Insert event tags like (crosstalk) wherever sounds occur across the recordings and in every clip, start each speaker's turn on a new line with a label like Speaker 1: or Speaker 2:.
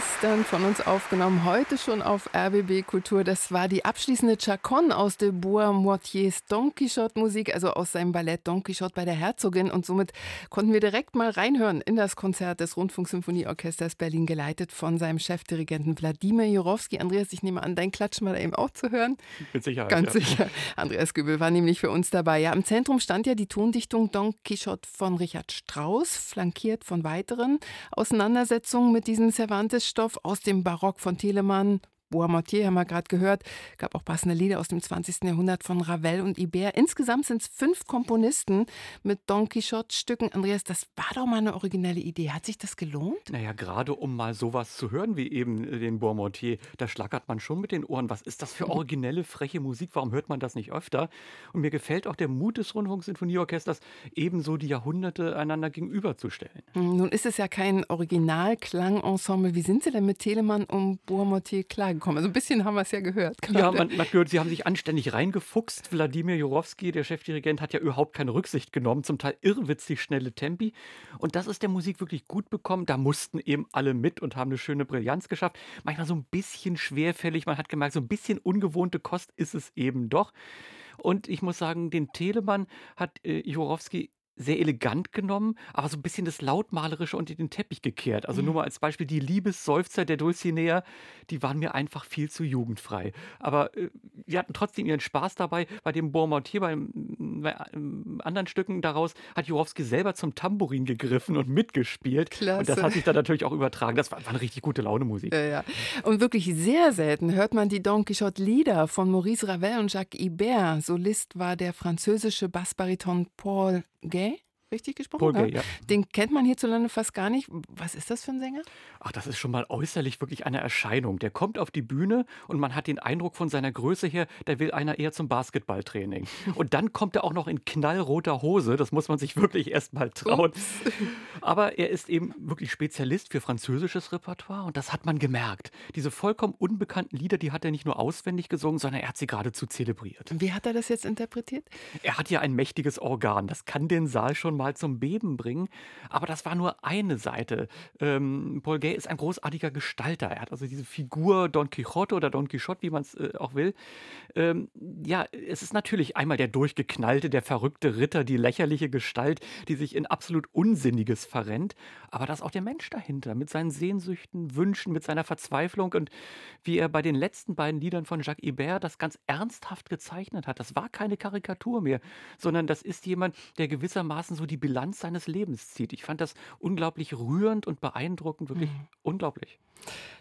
Speaker 1: gestern von uns aufgenommen, heute schon auf RBB Kultur. Das war die abschließende Chaconne aus de Bois Moitiers Don Quixote Musik, also aus seinem Ballett Don Quixote bei der Herzogin. Und somit konnten wir direkt mal reinhören in das Konzert des Rundfunksymphonieorchesters Berlin, geleitet von seinem Chefdirigenten Wladimir Jurowski. Andreas, ich nehme an, dein Klatschen war da eben auch zu hören.
Speaker 2: Mit Sicherheit.
Speaker 1: Ganz
Speaker 2: ja.
Speaker 1: sicher. Andreas Göbel war nämlich für uns dabei. Ja, im Zentrum stand ja die Tondichtung Don Quixote von Richard Strauss, flankiert von weiteren Auseinandersetzungen mit diesem Cervantes-Stoff aus dem Barock von Telemann, Bois-Mortier haben wir gerade gehört, gab auch passende Lieder aus dem 20. Jahrhundert von Ravel und Ibert. Insgesamt sind es fünf Komponisten mit Don Quixote-Stücken. Andreas, das war doch mal eine originelle Idee. Hat sich das gelohnt?
Speaker 2: Naja, gerade um mal sowas zu hören wie eben den Bois-Mortier, da schlackert man schon mit den Ohren. Was ist das für originelle, freche Musik? Warum hört man das nicht öfter? Und mir gefällt auch der Mut des Rundfunksinfonieorchesters, ebenso die Jahrhunderte einander gegenüberzustellen.
Speaker 1: Nun ist es ja kein Originalklangensemble. Wie sind Sie denn mit Telemann und Bois-Mortier klargekommen? Also ein bisschen haben wir es ja gehört. Gerade.
Speaker 2: Ja, man, man hat gehört, sie haben sich anständig reingefuchst. Wladimir Jurowski, der Chefdirigent, hat ja überhaupt keine Rücksicht genommen. Zum Teil irrwitzig schnelle Tempi. Und das ist der Musik wirklich gut bekommen. Da mussten eben alle mit und haben eine schöne Brillanz geschafft. Manchmal so ein bisschen schwerfällig. Man hat gemerkt, so ein bisschen ungewohnte Kost ist es eben doch. Und ich muss sagen, den Telemann hat äh, Jurowski sehr elegant genommen, aber so ein bisschen das Lautmalerische unter den Teppich gekehrt. Also nur mal als Beispiel, die Liebesseufzer der Dulcinea, die waren mir einfach viel zu jugendfrei. Aber äh, wir hatten trotzdem ihren Spaß dabei. Bei dem Bourmontier, bei, bei ähm, anderen Stücken daraus, hat Jurowski selber zum Tambourin gegriffen und mitgespielt.
Speaker 1: Klasse.
Speaker 2: Und das hat sich dann natürlich auch übertragen. Das war, war eine richtig gute Laune-Musik.
Speaker 1: Ja, ja. Und wirklich sehr selten hört man die Don Quixote-Lieder von Maurice Ravel und Jacques Ibert. Solist war der französische Bassbariton Paul Gay. Richtig gesprochen?
Speaker 2: Paul Gay, ja.
Speaker 1: Den kennt man hierzulande fast gar nicht. Was ist das für ein Sänger?
Speaker 2: Ach, das ist schon mal äußerlich wirklich eine Erscheinung. Der kommt auf die Bühne und man hat den Eindruck von seiner Größe her, der will einer eher zum Basketballtraining. (laughs) Und dann kommt er auch noch in knallroter Hose. Das muss man sich wirklich erst mal trauen.
Speaker 1: Ups.
Speaker 2: Aber er ist eben wirklich Spezialist für französisches Repertoire und das hat man gemerkt. Diese vollkommen unbekannten Lieder, die hat er nicht nur auswendig gesungen, sondern er hat sie geradezu zelebriert.
Speaker 1: Wie hat er das jetzt interpretiert?
Speaker 2: Er hat ja ein mächtiges Organ. Das kann den Saal schon mal zum Beben bringen. Aber das war nur eine Seite. Ähm, Paul Gay ist ein großartiger Gestalter. Er hat also diese Figur Don Quixote oder Don Quixote, wie man es äh, auch will. Ähm, ja, es ist natürlich einmal der durchgeknallte, der verrückte Ritter, die lächerliche Gestalt, die sich in absolut Unsinniges verrennt. Aber das ist auch der Mensch dahinter, mit seinen Sehnsüchten, Wünschen, mit seiner Verzweiflung und wie er bei den letzten beiden Liedern von Jacques Ibert das ganz ernsthaft gezeichnet hat. Das war keine Karikatur mehr, sondern das ist jemand, der gewissermaßen so die Bilanz seines Lebens zieht. Ich fand das unglaublich rührend und beeindruckend, wirklich unglaublich.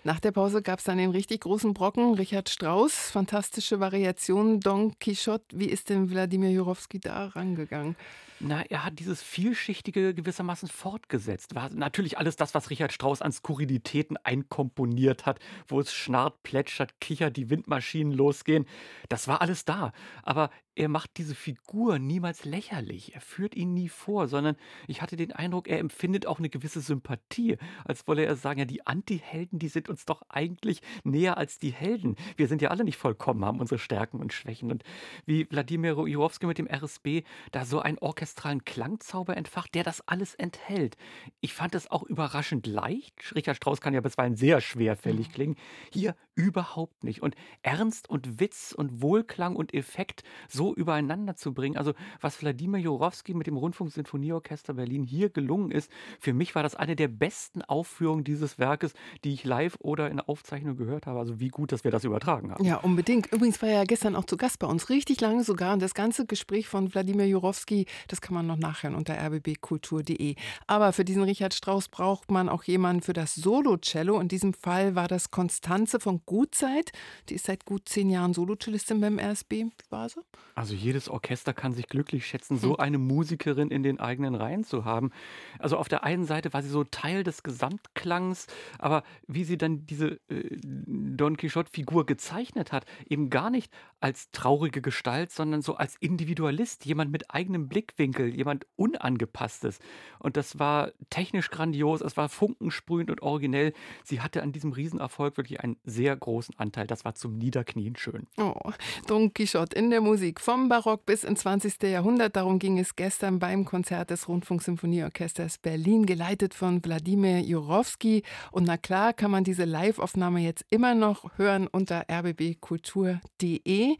Speaker 1: Nach der Pause gab es dann den richtig großen Brocken. Richard Strauss, fantastische Variationen, Don Quixote. Wie ist denn Wladimir Jurowski da rangegangen?
Speaker 2: Na, er hat dieses Vielschichtige gewissermaßen fortgesetzt. War natürlich alles das, was Richard Strauss an Skurrilitäten einkomponiert hat, wo es schnarrt, plätschert, kichert, die Windmaschinen losgehen. Das war alles da. Aber er macht diese Figur niemals lächerlich. Er führt ihn nie vor, sondern ich hatte den Eindruck, er empfindet auch eine gewisse Sympathie, als wolle er sagen, ja, die Anti-Helden, die sind uns doch eigentlich näher als die Helden. Wir sind ja alle nicht vollkommen, haben unsere Stärken und Schwächen. Und wie Wladimir Jurowski mit dem RSB da so einen orchestralen Klangzauber entfacht, der das alles enthält. Ich fand es auch überraschend leicht. Richard Strauss kann ja bisweilen sehr schwerfällig klingen. Hier überhaupt nicht. Und Ernst und Witz und Wohlklang und Effekt so übereinander zu bringen. Also was Wladimir Jurowski mit dem Rundfunksinfonieorchester Berlin hier gelungen ist, für mich war das eine der besten Aufführungen dieses Werkes, die ich live oder in Aufzeichnung gehört habe. Also wie gut, dass wir das übertragen haben.
Speaker 1: Ja, unbedingt. Übrigens war er ja gestern auch zu Gast bei uns, richtig lange sogar. Und das ganze Gespräch von Wladimir Jurowski, das kann man noch nachhören unter rbbkultur.de. Aber für diesen Richard Strauss braucht man auch jemanden für das Solo-Cello. In diesem Fall war das Konstanze von Gutzeit. Die ist seit gut zehn Jahren Solo-Cellistin beim RSB. Wie war sie?
Speaker 2: Also jedes Orchester kann sich glücklich schätzen, so eine Musikerin in den eigenen Reihen zu haben. Also auf der einen Seite war sie so Teil des Gesamtklangs, aber wie sie dann diese äh, Don Quixote-Figur gezeichnet hat, eben gar nicht als traurige Gestalt, sondern so als Individualist, jemand mit eigenem Blickwinkel, Mundwinkel, jemand Unangepasstes. Und das war technisch grandios, es war funkensprühend und originell. Sie hatte an diesem Riesenerfolg wirklich einen sehr großen Anteil. Das war zum Niederknien schön.
Speaker 1: Oh, Don Quixote in der Musik vom Barock bis ins 20. Jahrhundert. Darum ging es gestern beim Konzert des Rundfunksymphonieorchesters Berlin, geleitet von Wladimir Jurowski. Und na klar kann man diese Live-Aufnahme jetzt immer noch hören unter rbbkultur.de.